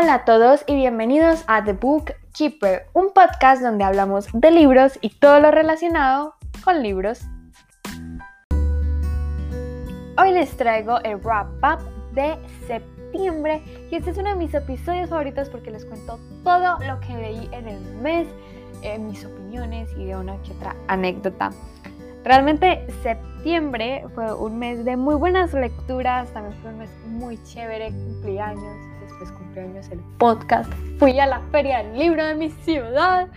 Hola a todos y bienvenidos a The Book Keeper, un podcast donde hablamos de libros y todo lo relacionado con libros. Hoy les traigo el wrap up de septiembre y este es uno de mis episodios favoritos porque les cuento todo lo que leí en el mes, eh, mis opiniones y de una que otra anécdota. Realmente septiembre fue un mes de muy buenas lecturas, también fue un mes muy chévere, cumpleaños, después cumpleaños el podcast, fui a la feria del libro de mi ciudad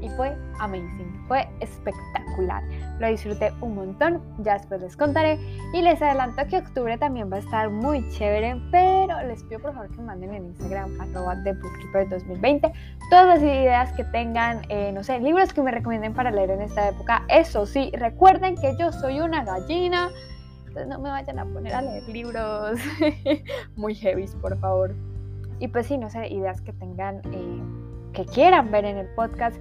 y fue amazing, fue espectacular. Lo disfruté un montón, ya después les contaré y les adelanto que octubre también va a estar muy chévere, pero les pido por favor que me manden en Instagram arroba de Bookkeeper 2020 todas las ideas que tengan, eh, no sé, libros que me recomienden para leer en esta época. Eso sí, recuerden que yo soy una gallina, entonces no me vayan a poner a leer libros muy heavy, por favor. Y pues sí, no sé, ideas que tengan, eh, que quieran ver en el podcast.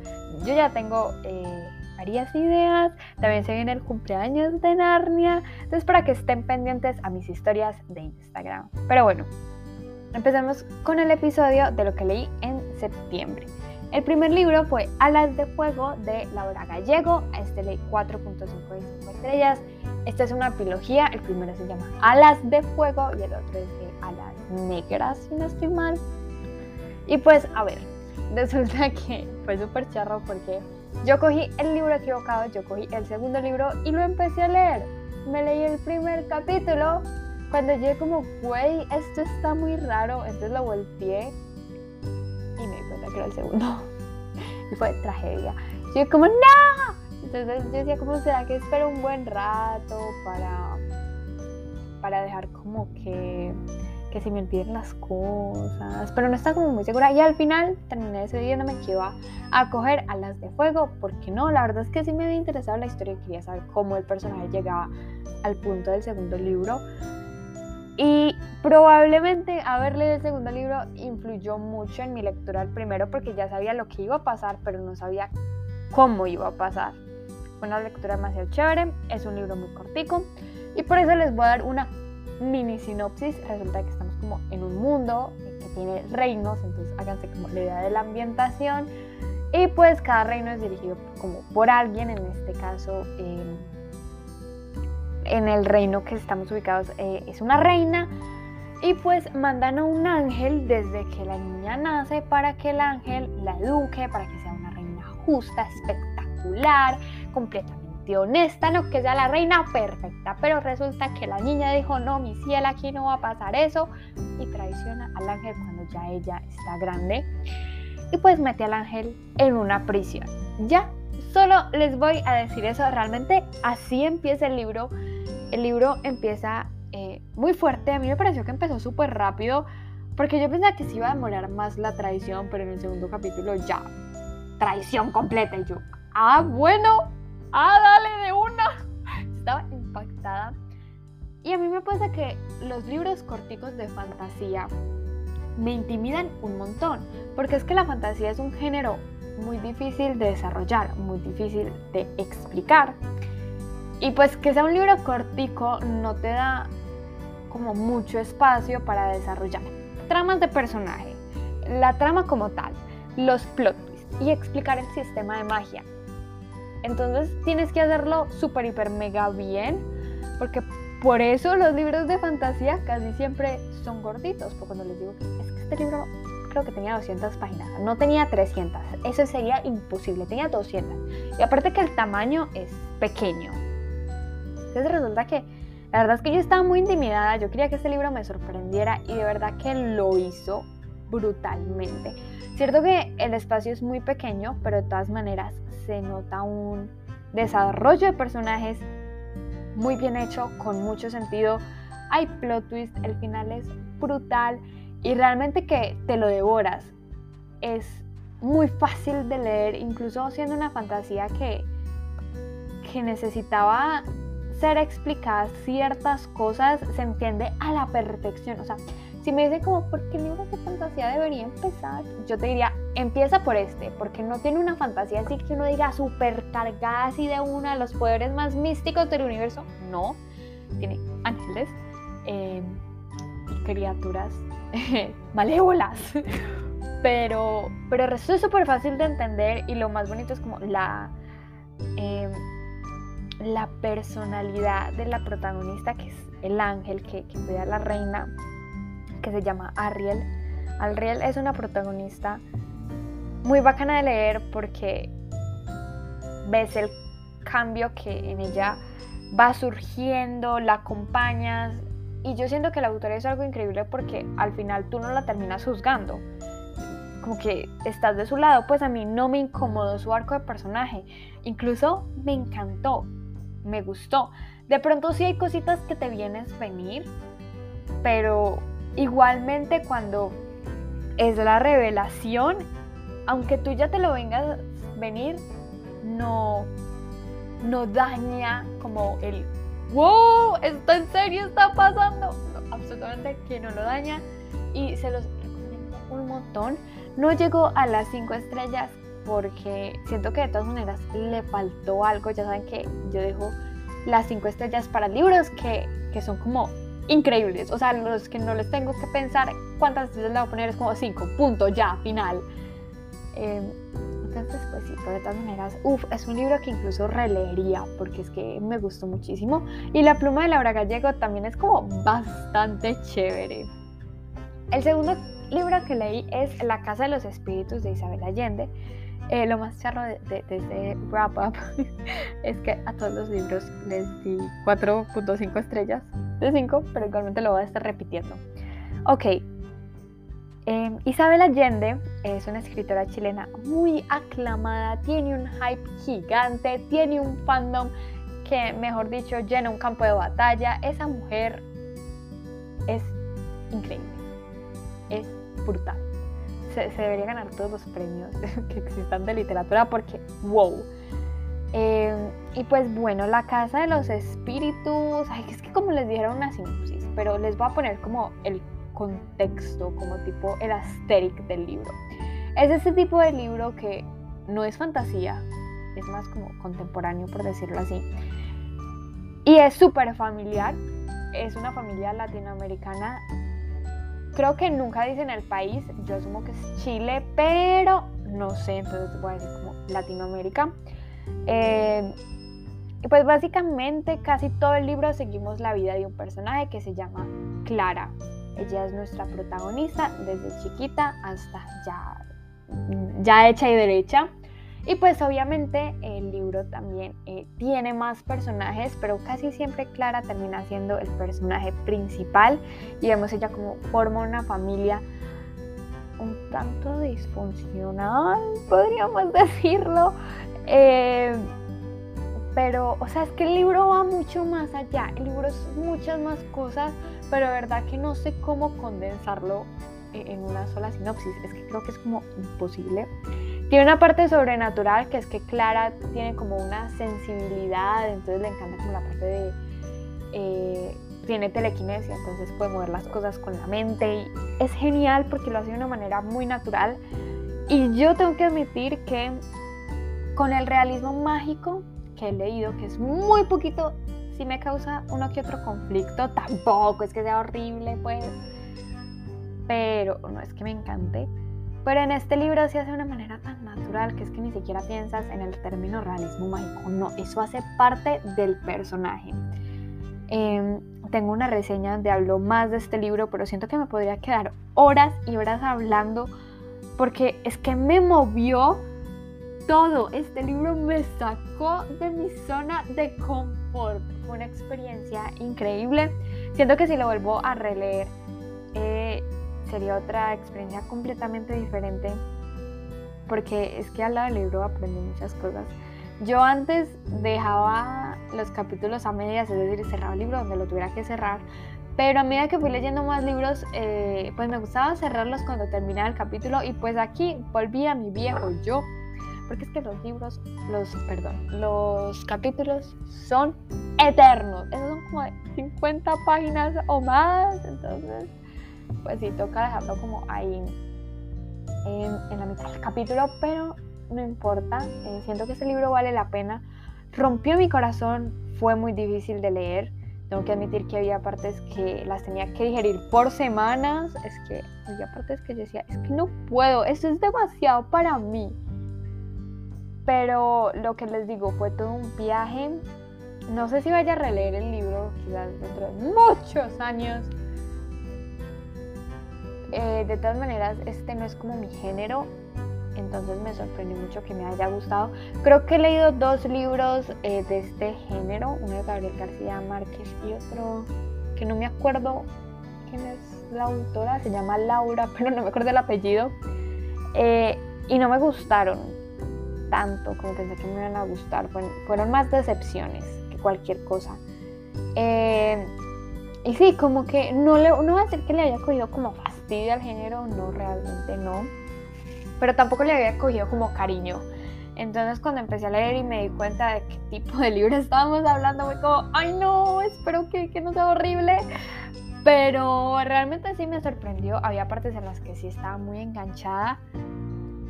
Yo ya tengo... Eh, varias ideas. También se viene el cumpleaños de Narnia. Entonces, para que estén pendientes a mis historias de Instagram. Pero bueno, empecemos con el episodio de lo que leí en septiembre. El primer libro fue Alas de Fuego de Laura Gallego. este leí 4.5 estrellas. Esta es una trilogía. El primero se llama Alas de Fuego y el otro es de Alas Negras, si no estoy mal. Y pues, a ver, resulta que fue súper charro porque yo cogí el libro equivocado, yo cogí el segundo libro y lo empecé a leer. Me leí el primer capítulo. Cuando llegué como, güey, esto está muy raro, entonces lo volteé y me di cuenta que era el segundo. Y fue tragedia. Yo como, ¡no! Entonces yo decía, ¿cómo será que espero un buen rato para, para dejar como que que si me olviden las cosas, pero no estaba como muy segura y al final terminé decidiéndome que iba a coger a las de fuego, porque no, la verdad es que sí me había interesado la historia y quería saber cómo el personaje llegaba al punto del segundo libro. Y probablemente haber leído el segundo libro influyó mucho en mi lectura del primero porque ya sabía lo que iba a pasar, pero no sabía cómo iba a pasar. Fue una lectura demasiado chévere, es un libro muy cortico y por eso les voy a dar una mini sinopsis, resulta que estamos como en un mundo que tiene reinos, entonces háganse como la idea de la ambientación. Y pues cada reino es dirigido como por alguien, en este caso en el reino que estamos ubicados eh, es una reina. Y pues mandan a un ángel desde que la niña nace para que el ángel la eduque, para que sea una reina justa, espectacular, honesta, no que sea la reina perfecta, pero resulta que la niña dijo, no, mi cielo, aquí no va a pasar eso, y traiciona al ángel cuando ya ella está grande, y pues mete al ángel en una prisión. Ya, solo les voy a decir eso, realmente así empieza el libro, el libro empieza eh, muy fuerte, a mí me pareció que empezó súper rápido, porque yo pensaba que se iba a demorar más la traición, pero en el segundo capítulo ya, traición completa, y yo, ah, bueno, ¡Ah, dale de una! Estaba impactada. Y a mí me pasa que los libros corticos de fantasía me intimidan un montón, porque es que la fantasía es un género muy difícil de desarrollar, muy difícil de explicar. Y pues que sea un libro cortico no te da como mucho espacio para desarrollar tramas de personaje, la trama como tal, los plot twists y explicar el sistema de magia. Entonces tienes que hacerlo súper, hiper, mega bien, porque por eso los libros de fantasía casi siempre son gorditos. Porque cuando les digo que es que este libro creo que tenía 200 páginas, no tenía 300, eso sería imposible, tenía 200. Y aparte que el tamaño es pequeño. Entonces resulta que la verdad es que yo estaba muy intimidada, yo quería que este libro me sorprendiera y de verdad que lo hizo brutalmente. Cierto que el espacio es muy pequeño, pero de todas maneras se nota un desarrollo de personajes muy bien hecho, con mucho sentido. Hay plot twist, el final es brutal y realmente que te lo devoras. Es muy fácil de leer, incluso siendo una fantasía que, que necesitaba ser explicadas ciertas cosas, se entiende a la perfección. O sea, si me dicen como, ¿por qué libros de fantasía debería empezar? Yo te diría, empieza por este, porque no tiene una fantasía así que uno diga súper cargada así de una de los poderes más místicos del universo. No, tiene ángeles, eh, criaturas malévolas. Pero, pero el resto es súper fácil de entender y lo más bonito es como la, em, la personalidad de la protagonista, que es el ángel que, que cuida a la reina, que se llama Ariel. Ariel es una protagonista muy bacana de leer porque ves el cambio que en ella va surgiendo, la acompañas. Y yo siento que la autora es algo increíble porque al final tú no la terminas juzgando. Como que estás de su lado, pues a mí no me incomodó su arco de personaje. Incluso me encantó, me gustó. De pronto sí hay cositas que te vienes venir, pero igualmente cuando es la revelación, aunque tú ya te lo vengas venir, no, no daña como el wow, esto en serio está pasando. absolutamente que no lo daña y se los recomiendo un montón. No llegó a las 5 estrellas porque siento que de todas maneras le faltó algo. Ya saben que yo dejo las cinco estrellas para libros que, que son como increíbles. O sea, los que no les tengo que pensar cuántas estrellas le voy a poner es como cinco, punto, ya, final. Em, entonces, pues sí, pero de todas maneras, uff, es un libro que incluso releería porque es que me gustó muchísimo. Y La pluma de Laura Gallego también es como bastante chévere. El segundo libro que leí es La Casa de los Espíritus de Isabel Allende. Eh, lo más charro de, este wrap up es que a todos los libros les di 4.5 estrellas de 5, pero igualmente lo voy a estar repitiendo. Ok, em, Isabel Allende es una escritora chilena muy aclamada, tiene un hype gigante, tiene un fandom que, mejor dicho, llena un campo de batalla. Esa mujer es increíble, es brutal se, debería ganar todos los premios que existan de literatura porque, wow. Eh, y pues bueno, La Casa de los Espíritus, es que como les dijeron una sinopsis, pero les voy a poner como el contexto, como tipo el asterisk del libro. Es ese tipo de libro que no es fantasía, es más como contemporáneo, por decirlo así. Y es súper familiar, es una familia latinoamericana Creo que nunca dicen el país, yo asumo que es Chile, pero no sé, entonces voy a decir como Latinoamérica. Eh, y pues básicamente casi todo el libro seguimos la vida de un personaje que se llama Clara. Ella es nuestra protagonista desde chiquita hasta ya, ya hecha y derecha. Y pues obviamente el libro también eh, tiene más personajes, pero casi siempre Clara termina siendo el personaje principal y vemos ella como forma una familia un tanto disfuncional, podríamos decirlo. Eh, pero, o sea, es que el libro va mucho más allá, el libro es muchas más cosas, pero de verdad que no sé cómo condensarlo eh, en una sola sinopsis, es que creo que es como imposible. Tiene una parte sobrenatural que es que Clara tiene como una sensibilidad, entonces le encanta como la parte de... Eh, tiene telequinesia, entonces puede mover las cosas con la mente y es genial porque lo hace de una manera muy natural. Y yo tengo que admitir que con el realismo mágico que he leído, que es muy poquito, sí me causa uno que otro conflicto, tampoco es que sea horrible, pues, pero no es que me encante pero en este libro se hace de una manera tan natural que es que ni siquiera piensas en el término realismo mágico. No, eso hace parte del personaje. Em, tengo una reseña donde hablo más de este libro, pero siento que me podría quedar horas y horas hablando porque es que me movió todo. Este libro me sacó de mi zona de confort. Fue una experiencia increíble. Siento que si lo vuelvo a releer, eh, sería otra experiencia completamente diferente porque es que al lado del libro aprendí muchas cosas. Yo antes dejaba los capítulos a medias, es decir, cerraba el libro donde lo tuviera que cerrar, pero a medida que fui leyendo más libros, eh, pues me gustaba cerrarlos cuando terminaba el capítulo y pues aquí volví a mi viejo yo, porque es que los libros, los, perdón, los capítulos son eternos, esos son como 50 páginas o más, entonces pues sí, toca dejarlo como ahí en, la mitad del capítulo, pero no importa, eh, siento que este libro vale la pena. Rompió mi corazón, fue muy difícil de leer, Tengo que admitir que había partes que las tenía que digerir por semanas. Es que había partes que yo decía, es que no puedo, esto es demasiado para mí. Pero lo que les digo fue todo un viaje. No sé si vaya a releer el libro, quizás dentro de muchos años. Eh, de todas maneras, este no es como mi género entonces me sorprendió mucho que me haya gustado. Creo que he leído dos libros eh, de este género, uno de Gabriel García Márquez y otro que no me acuerdo quién es la autora, se llama Laura, pero no me acuerdo el apellido. Eh, y no me gustaron tanto como pensé que me iban a gustar, fueron, más decepciones que cualquier cosa. Eh, y sí, como que no, le, no a decir que le haya cogido como fastidio al género, no, realmente no pero tampoco le había cogido como cariño. Entonces cuando empecé a leer y me di cuenta de qué tipo de libro estábamos hablando, fue como, ay no, espero que, que no sea horrible. Pero realmente sí me sorprendió, había partes en las que sí estaba muy enganchada.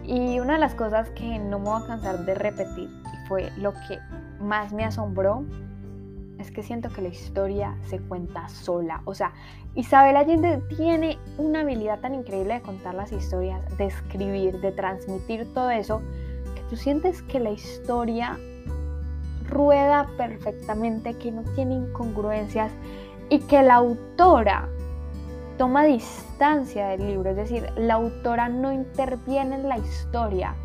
Y una de las cosas que no me voy a cansar de repetir, y fue lo que más me asombró, es que siento que la historia se cuenta sola. O sea, Isabel Allende tiene una habilidad tan increíble de contar las historias, de escribir, de transmitir todo eso, que tú sientes que la historia rueda perfectamente, que no tiene incongruencias y que la autora toma distancia del libro, es decir, la autora no interviene en la historia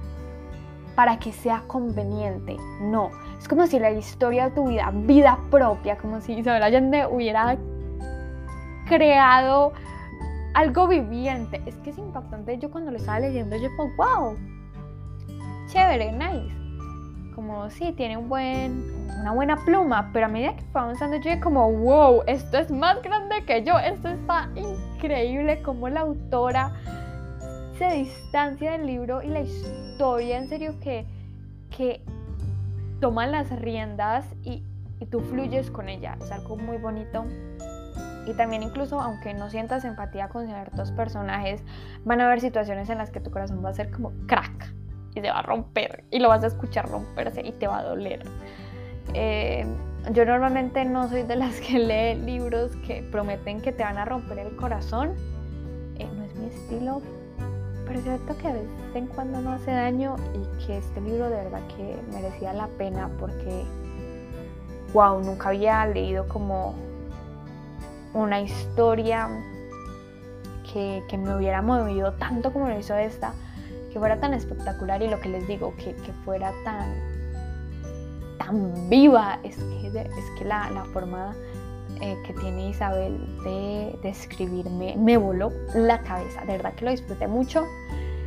para que sea conveniente, no, es como si la historia tuviera vida propia, como si Isabel Allende hubiera creado algo viviente. Es que es impactante. Yo cuando lo estaba leyendo, yo como, wow, chévere, nice. Como, sí, tiene un buen, una buena pluma, pero a medida que fue avanzando, yo como, wow, esto es más grande que yo. Esto está increíble como la autora se distancia del libro y la historia, en serio, que, que toman las riendas y, tú fluyes con ella. Es algo muy bonito. Y también incluso aunque no sientas empatía con ciertos personajes, van a haber situaciones en las que tu corazón va a ser como crack y se va a romper y lo vas a escuchar romperse y te va a doler. Eh, yo normalmente no soy de las que lee libros que prometen que te van a romper el corazón. Eh, no es mi estilo, pero es cierto que a veces en cuando no hace daño y que este libro de verdad que merecía la pena porque, wow, nunca había leído como una historia que, me hubiera movido tanto como lo hizo esta, que fuera tan espectacular y lo que les digo, que, fuera tan, tan viva, es que, es que la, la forma eh, que tiene Isabel de, de escribirme me voló la cabeza. De verdad que lo disfruté mucho.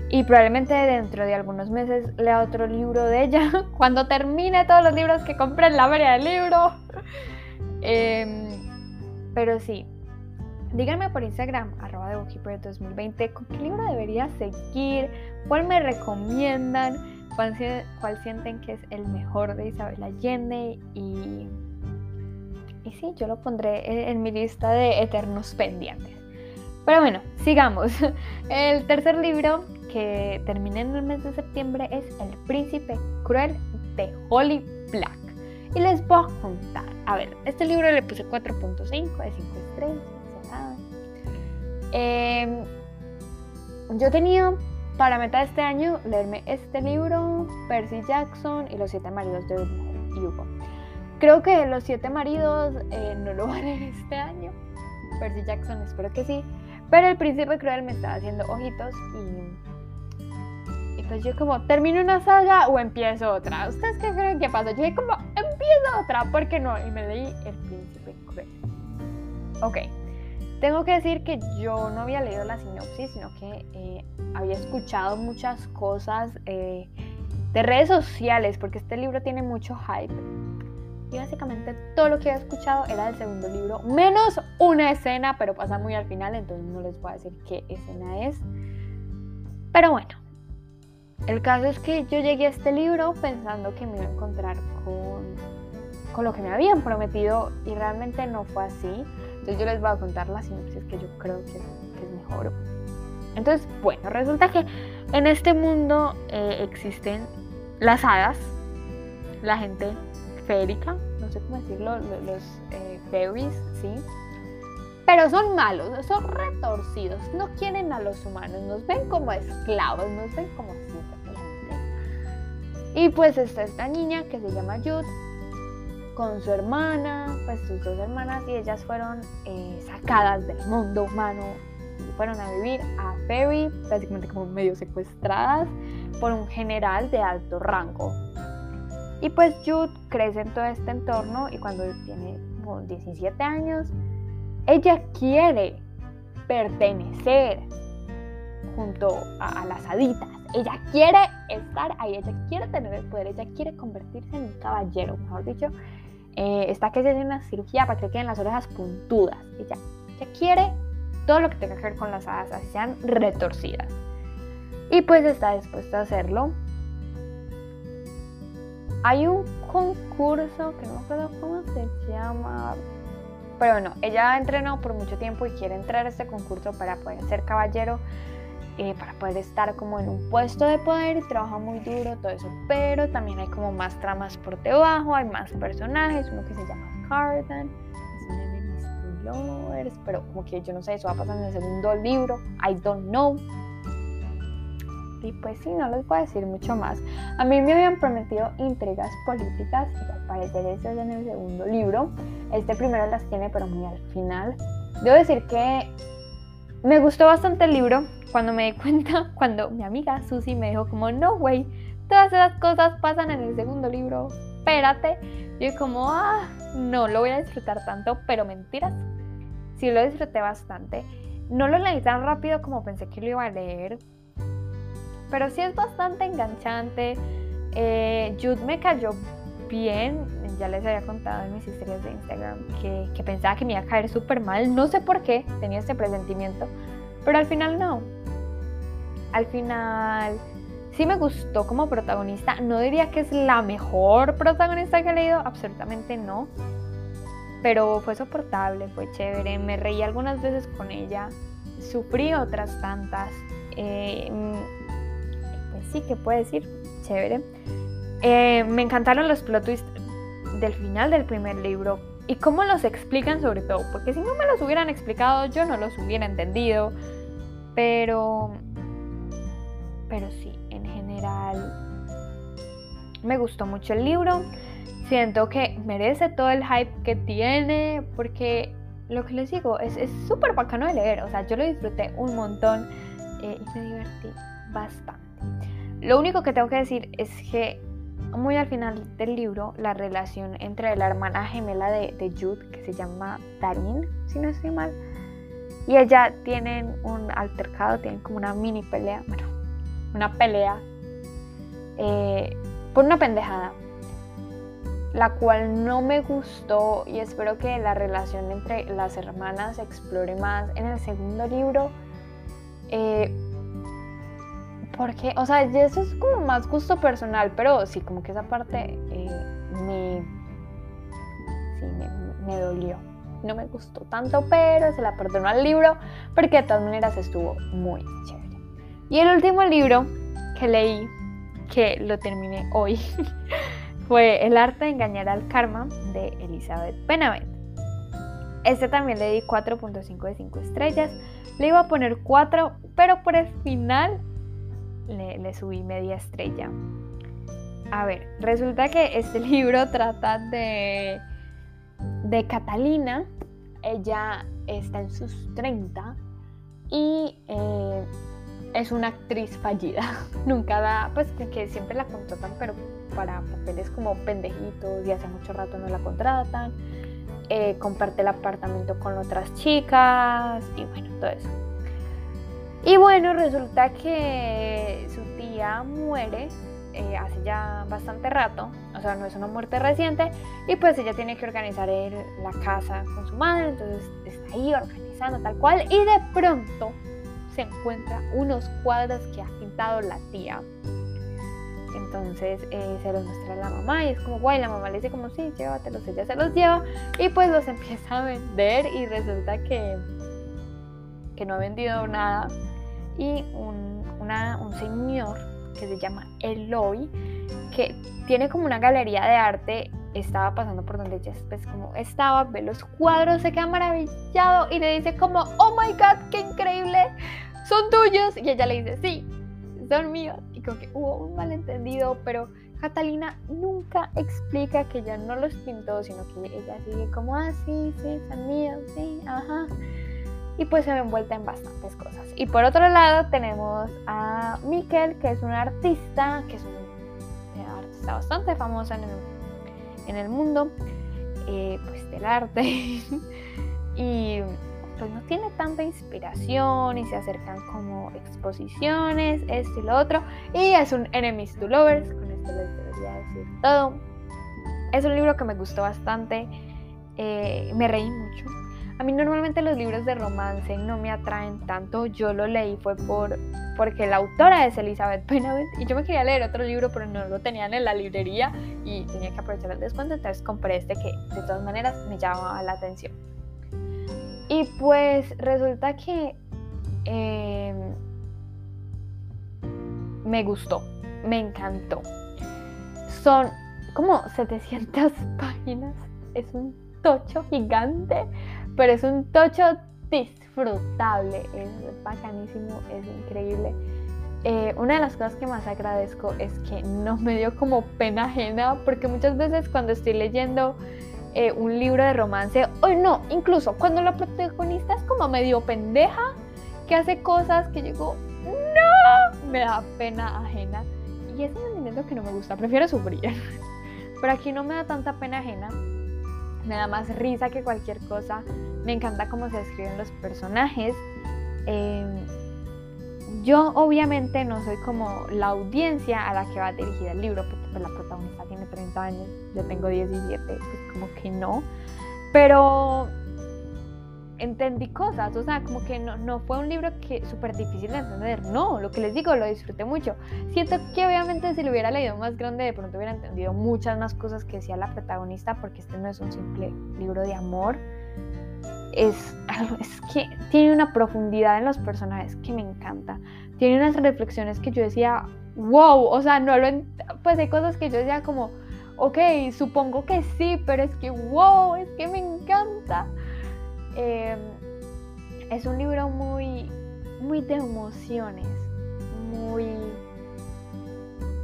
Y probablemente dentro de algunos meses lea otro libro de ella. Cuando termine todos los libros que compré en la feria del libro. Em, pero sí. Díganme por Instagram, arroba de 2020, con qué libro debería seguir, cuál me recomiendan, cuál, sienten que es el mejor de Isabel Allende y y sí, yo lo pondré en mi lista de eternos pendientes. Pero bueno, sigamos. El tercer libro que terminé en el mes de septiembre es El Príncipe Cruel de Holly Black. Y les voy a contar. A ver, este libro le puse 4.5 de 5 estrellas. Eh, yo tenía para meta de este año leerme este libro, Percy Jackson y Los Siete Maridos de Hugo. Creo que Los Siete Maridos eh, no lo van a leer este año. Percy Jackson, espero que sí. Pero El Príncipe Cruel me estaba haciendo ojitos y. Y pues yo, como, ¿termino una saga o empiezo otra? ¿Ustedes qué creen que pasa? Yo como, empiezo otra, ¿por qué no? Y me leí El Príncipe Cruel. Ok. Tengo que decir que yo no había leído la sinopsis, sino que eh, había escuchado muchas cosas eh, de redes sociales, porque este libro tiene mucho hype y básicamente todo lo que he escuchado era del segundo libro, menos una escena, pero pasa muy al final, entonces no les voy a decir qué escena es. Pero bueno, el caso es que yo llegué a este libro pensando que me iba a encontrar con, con lo que me habían prometido y realmente no fue así. Entonces yo les voy a contar la sinopsis que yo creo que, es mejor. Entonces, bueno, resulta que en este mundo eh, existen las hadas, la gente férica, no sé cómo decirlo, los eh, fairies, ¿sí? Pero son malos, son retorcidos, no quieren a los humanos, nos ven como esclavos, nos ven como Y pues está esta niña que se llama Jude con su hermana, pues sus dos hermanas, y ellas fueron eh, sacadas del mundo humano y fueron a vivir a Fairy, básicamente como medio secuestradas por un general de alto rango. Y pues Jude crece en todo este entorno y cuando tiene como 17 años, ella quiere pertenecer junto a, las haditas. Ella quiere estar ahí, ella quiere tener el poder, ella quiere convertirse en un caballero, mejor dicho. Eh, está que se hace una cirugía para que queden las orejas puntudas. Ella, ella quiere todo lo que tenga que ver con las hadas, sean retorcidas. Y pues está dispuesta a hacerlo. Hay un concurso que no me acuerdo cómo se llama, pero bueno, ella entrenó por mucho tiempo y quiere entrar a este concurso para poder ser caballero, eh, para poder estar como en un puesto de poder trabaja muy duro, todo eso. Pero también hay como más tramas por debajo, hay más personajes, uno que se llama Cardan, es una de mis lovers, pero como que yo no sé, eso va a pasar en el segundo libro, I don't know. Y pues sí, no les voy a decir mucho más. A mí me habían prometido intrigas políticas y al parecer eso es en el segundo libro. Este primero las tiene, pero muy al final. Debo decir que me gustó bastante el libro cuando me di cuenta, cuando mi amiga Susi me dijo como, no, güey, todas esas cosas pasan en el segundo libro, espérate. Yo como, ah, no lo voy a disfrutar tanto, pero mentiras. Sí lo disfruté bastante. No lo leí tan rápido como pensé que lo iba a leer, pero sí es bastante enganchante. Eh, Jude me cayó bien, ya les había contado en mis historias de Instagram que, que pensaba que me iba a caer súper mal, no sé por qué, tenía este presentimiento, pero al final no. Al final sí me gustó como protagonista, no diría que es la mejor protagonista que he leído, absolutamente no, pero fue soportable, fue chévere, me reí algunas veces con ella, sufrí otras tantas. Eh, sí que puede decir, chévere. Eh, me encantaron los plot twists del final del primer libro y cómo los explican sobre todo, porque si no me los hubieran explicado yo no los hubiera entendido, pero, pero sí, en general me gustó mucho el libro, siento que merece todo el hype que tiene, porque lo que les digo es súper bacano de leer, o sea, yo lo disfruté un montón eh, y me divertí bastante. Lo único que tengo que decir es que muy al final del libro, la relación entre la hermana gemela de, Jude, que se llama Darin, si no estoy mal, y ella tienen un altercado, tienen como una mini pelea, bueno, una pelea eh, por una pendejada, la cual no me gustó y espero que la relación entre las hermanas se explore más en el segundo libro. Eh, porque, o sea, eso es como más gusto personal, pero sí, como que esa parte eh, me, sí, me, dolió. No me gustó tanto, pero se la perdonó al libro porque de todas maneras estuvo muy chévere. Y el último libro que leí, que lo terminé hoy, fue El arte de engañar al karma de Elizabeth Benavent. Este también le di 4.5 de 5 estrellas. Le iba a poner 4, pero por el final le, subí media estrella. A ver, resulta que este libro trata de, de Catalina. Ella está en sus 30 y eh, es una actriz fallida. Nunca da, pues que siempre la contratan, pero para papeles como pendejitos y hace mucho rato no la contratan. Eh, comparte el apartamento con otras chicas y bueno, todo eso. Y bueno, resulta que su tía muere eh, hace ya bastante rato, o sea, no es una muerte reciente, y pues ella tiene que organizar la casa con su madre, entonces está ahí organizando tal cual, y de pronto se encuentra unos cuadros que ha pintado la tía. Entonces eh, se los muestra a la mamá y es como, guay, la mamá le dice como, sí, llévatelos, ella se los lleva y pues los empieza a vender y resulta que, que no ha vendido nada y un, un señor que se llama Eloy, que tiene como una galería de arte estaba pasando por donde ella pues como estaba, ve los cuadros, se queda maravillado y le dice como, oh my god, qué increíble, son tuyos. Y ella le dice, sí, son míos. Y como que hubo un malentendido, pero Catalina nunca explica que ella no los pintó, sino que ella sigue como, ah, sí, sí, son míos, sí, ajá. Y pues se ve envuelta en bastantes cosas. Y por otro lado tenemos a Mikel, que es un artista, que es un eh, artista bastante famoso en el, en el mundo, eh, pues del arte. y pues no tiene tanta inspiración y se acercan como exposiciones, esto y lo otro. Y es un enemies to lovers, con esto les debería decir todo. Es un libro que me gustó bastante, eh, me reí mucho. A mí normalmente los libros de romance no me atraen tanto. Yo lo leí fue por porque la autora es Elizabeth Benavent y yo me quería leer otro libro pero no lo tenían en la librería y tenía que aprovechar el descuento, entonces compré este que de todas maneras me llamaba la atención. Y pues resulta que em, me gustó, me encantó. Son como 700 páginas, es un tocho gigante, pero es un tocho disfrutable, es bacanísimo, es increíble. Eh, una de las cosas que más agradezco es que no me dio como pena ajena, porque muchas veces cuando estoy leyendo eh, un libro de romance, o no, incluso cuando la protagonista es como medio pendeja, que hace cosas que llegó no, me da pena ajena. Y es el sentimiento que no me gusta, prefiero sufrir. Pero aquí no me da tanta pena ajena, me da más risa que cualquier cosa. Me encanta cómo se escriben los personajes. Eh, yo obviamente no soy como la audiencia a la que va dirigida el libro, porque pues, la protagonista tiene 30 años, yo tengo 17, pues como que no. Pero entendí cosas, o sea, como que no, no fue un libro que súper difícil de entender, no, lo que les digo, lo disfruté mucho. Siento que obviamente si lo hubiera leído más grande, de pronto hubiera entendido muchas más cosas que decía la protagonista, porque este no es un simple libro de amor, es, es que tiene una profundidad en los personajes que me encanta. Tiene unas reflexiones que yo decía, wow, o sea, no lo... Pues hay cosas que yo decía como, ok, supongo que sí, pero es que, wow, es que me encanta. Em, es un libro muy, muy de emociones, muy,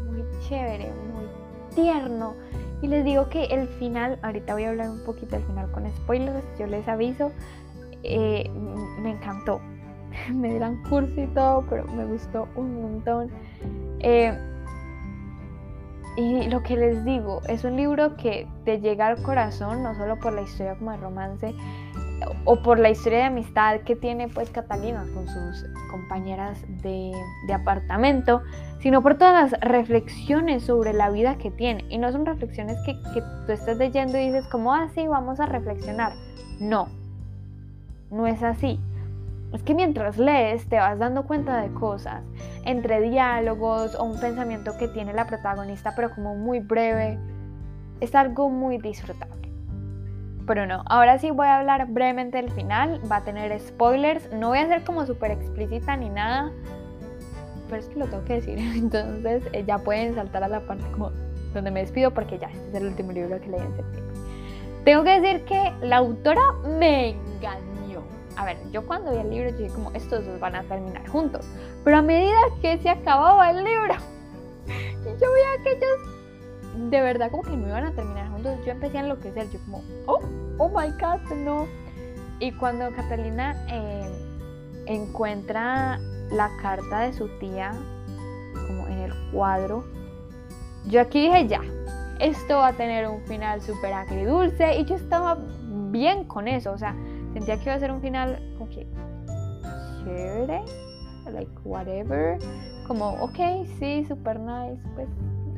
muy chévere, muy tierno. Y les digo que el final, ahorita voy a hablar un poquito del final con spoilers, yo les aviso, eh, me encantó. me dirán curso y todo, pero me gustó un montón. Eh, y lo que les digo, es un libro que te llega al corazón, no solo por la historia como de romance, o por la historia de amistad que tiene pues Catalina con sus compañeras de, apartamento, sino por todas las reflexiones sobre la vida que tiene. Y no son reflexiones que, tú estés leyendo y dices como, ah, sí, vamos a reflexionar. No, no es así. Es que mientras lees te vas dando cuenta de cosas, entre diálogos o un pensamiento que tiene la protagonista, pero como muy breve. Es algo muy disfrutable. Pero no, ahora sí voy a hablar brevemente del final. Va a tener spoilers. No voy a ser como súper explícita ni nada. Pero es que lo tengo que decir. Entonces eh, ya pueden saltar a la parte como donde me despido porque ya este es el último libro que leí en septiembre. Tengo que decir que la autora me engañó. A ver, yo cuando vi el libro dije como estos dos van a terminar juntos. Pero a medida que se acababa el libro, yo veía que ellos de verdad como que no iban a terminar juntos, yo empecé a enloquecer, yo como, oh, oh my god, no. Y cuando Catalina eh, encuentra la carta de su tía, como en el cuadro, yo aquí dije ya, esto va a tener un final súper agridulce y yo estaba bien con eso, o sea, sentía que iba a ser un final como que chévere, like whatever, como ok, sí, super nice, pues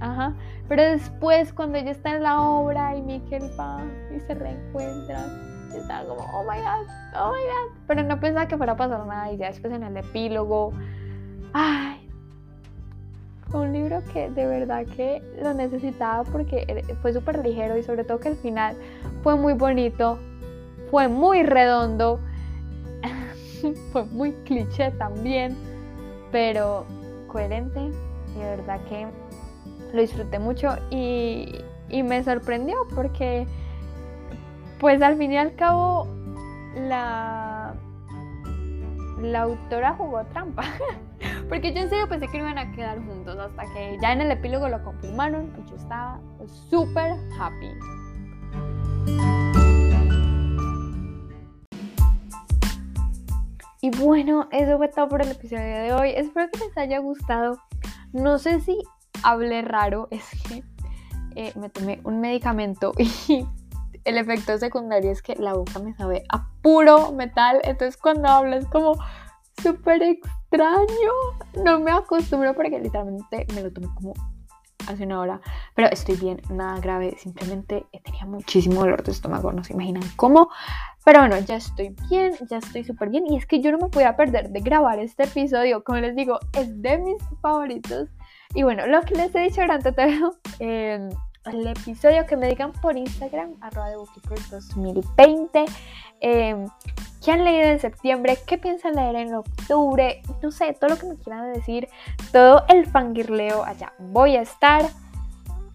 Ajá. Pero después, cuando ella está en la obra y Miquel va y se reencuentran, está como, oh my god, oh my god. Pero no pensaba que fuera a pasar nada. Y ya después en el epílogo, ay, un libro que de verdad que lo necesitaba porque fue súper ligero y sobre todo que el final fue muy bonito, fue muy redondo, fue muy cliché también, pero coherente. De verdad que lo disfruté mucho y, y me sorprendió porque pues al fin y al cabo la la autora jugó trampa. Porque yo en serio pensé que iban a quedar juntos hasta que ya en el epílogo lo confirmaron y yo estaba súper happy. Y bueno, eso fue todo por el episodio de hoy. Espero que les haya gustado. No sé si hablé raro, es que eh, me tomé un medicamento y el efecto secundario es que la boca me sabe a puro metal. Entonces cuando hablo es como súper extraño. No me acostumbro porque literalmente me lo tomé como hace una hora. Pero estoy bien, nada grave. Simplemente tenía muchísimo dolor de estómago. No se imaginan cómo. Pero bueno, ya estoy bien, ya estoy súper bien. Y es que yo no me podía perder de grabar este episodio. Como les digo, es de mis favoritos. Y bueno, lo que les he dicho durante todo eh, el episodio, que me digan por Instagram, arroba de 2020. Eh, ¿Qué han leído en septiembre? ¿Qué piensan leer en octubre? No sé, todo lo que me quieran decir, todo el fangirleo allá. Voy a estar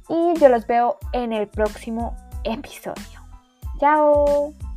y yo los veo en el próximo episodio. Chao.